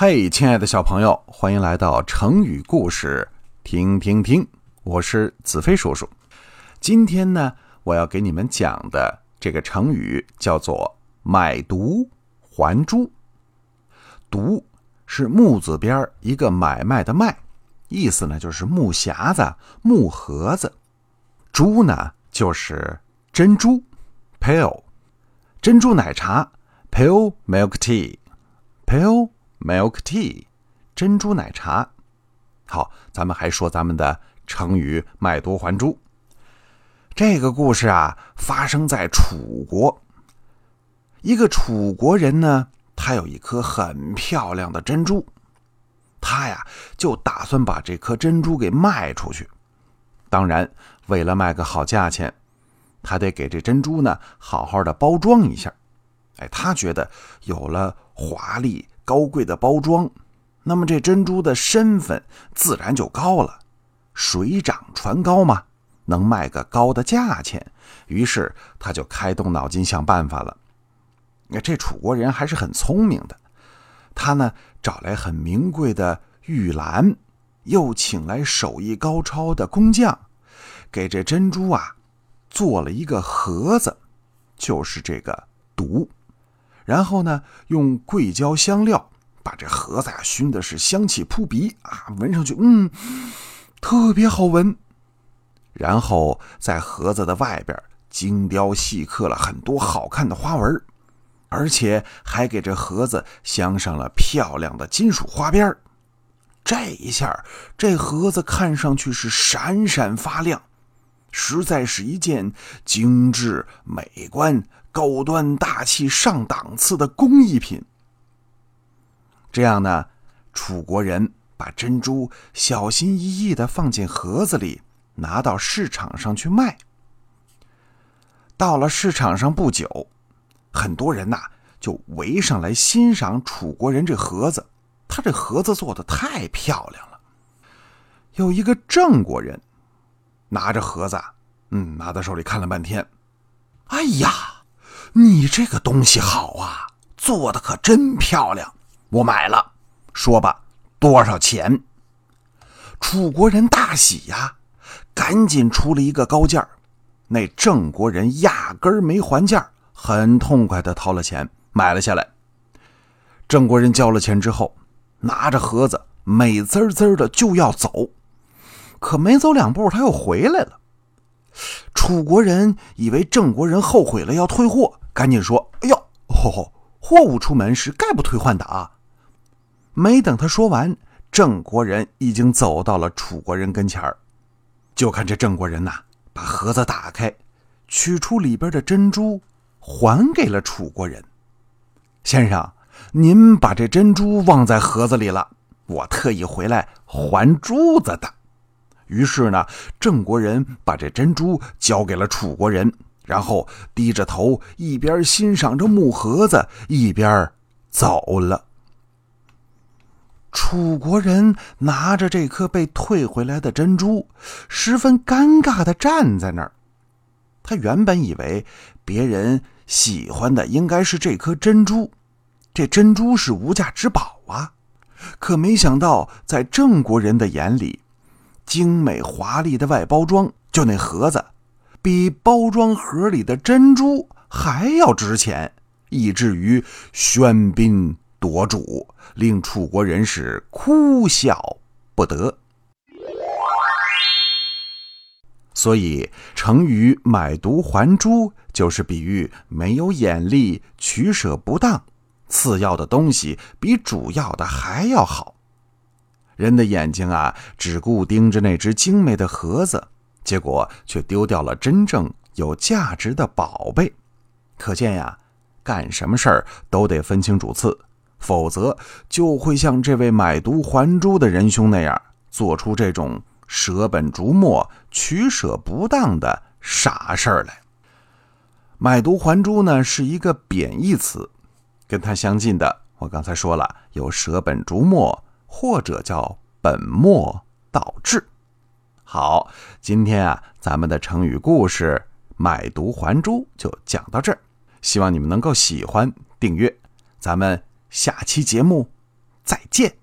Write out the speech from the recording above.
嘿，亲爱的小朋友，欢迎来到成语故事，听听听。我是子飞叔叔。今天呢，我要给你们讲的这个成语叫做“买椟还珠”。椟是木字边一个买卖的卖，意思呢就是木匣子、木盒子。珠呢就是珍珠，pale，珍珠奶茶，pale milk tea，pale。Milk tea，珍珠奶茶。好，咱们还说咱们的成语“卖椟还珠”。这个故事啊，发生在楚国。一个楚国人呢，他有一颗很漂亮的珍珠，他呀就打算把这颗珍珠给卖出去。当然，为了卖个好价钱，他得给这珍珠呢好好的包装一下。哎，他觉得有了华丽。高贵的包装，那么这珍珠的身份自然就高了，水涨船高嘛，能卖个高的价钱。于是他就开动脑筋想办法了。那这楚国人还是很聪明的，他呢找来很名贵的玉兰，又请来手艺高超的工匠，给这珍珠啊做了一个盒子，就是这个毒。然后呢，用桂胶香料把这盒子呀熏的是香气扑鼻啊，闻上去嗯，特别好闻。然后在盒子的外边精雕细刻了很多好看的花纹，而且还给这盒子镶上了漂亮的金属花边这一下，这盒子看上去是闪闪发亮，实在是一件精致美观。高端大气上档次的工艺品。这样呢，楚国人把珍珠小心翼翼的放进盒子里，拿到市场上去卖。到了市场上不久，很多人呐就围上来欣赏楚国人这盒子，他这盒子做的太漂亮了。有一个郑国人拿着盒子，嗯，拿在手里看了半天，哎呀！你这个东西好啊，做的可真漂亮，我买了。说吧，多少钱？楚国人大喜呀，赶紧出了一个高价那郑国人压根儿没还价，很痛快的掏了钱买了下来。郑国人交了钱之后，拿着盒子美滋滋的就要走，可没走两步他又回来了。楚国人以为郑国人后悔了要退货。赶紧说！哎呦，吼吼！货物出门是概不退换的啊！没等他说完，郑国人已经走到了楚国人跟前儿。就看这郑国人呐，把盒子打开，取出里边的珍珠，还给了楚国人。先生，您把这珍珠忘在盒子里了，我特意回来还珠子的。于是呢，郑国人把这珍珠交给了楚国人。然后低着头，一边欣赏着木盒子，一边走了。楚国人拿着这颗被退回来的珍珠，十分尴尬的站在那儿。他原本以为别人喜欢的应该是这颗珍珠，这珍珠是无价之宝啊。可没想到，在郑国人的眼里，精美华丽的外包装，就那盒子。比包装盒里的珍珠还要值钱，以至于喧宾夺主，令楚国人是哭笑不得。所以，成语“买椟还珠”就是比喻没有眼力、取舍不当，次要的东西比主要的还要好。人的眼睛啊，只顾盯着那只精美的盒子。结果却丢掉了真正有价值的宝贝，可见呀，干什么事儿都得分清主次，否则就会像这位买椟还珠的仁兄那样，做出这种舍本逐末、取舍不当的傻事儿来。买椟还珠呢，是一个贬义词，跟它相近的，我刚才说了，有舍本逐末，或者叫本末倒置。好，今天啊，咱们的成语故事“买椟还珠”就讲到这儿，希望你们能够喜欢、订阅。咱们下期节目再见。